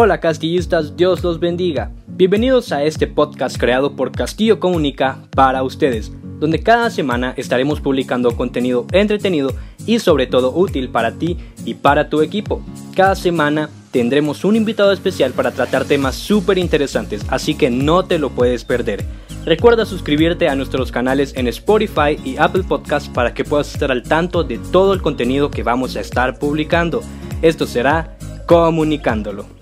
Hola castillistas, Dios los bendiga. Bienvenidos a este podcast creado por Castillo Comunica para ustedes, donde cada semana estaremos publicando contenido entretenido y sobre todo útil para ti y para tu equipo. Cada semana tendremos un invitado especial para tratar temas súper interesantes, así que no te lo puedes perder. Recuerda suscribirte a nuestros canales en Spotify y Apple Podcast para que puedas estar al tanto de todo el contenido que vamos a estar publicando. Esto será comunicándolo.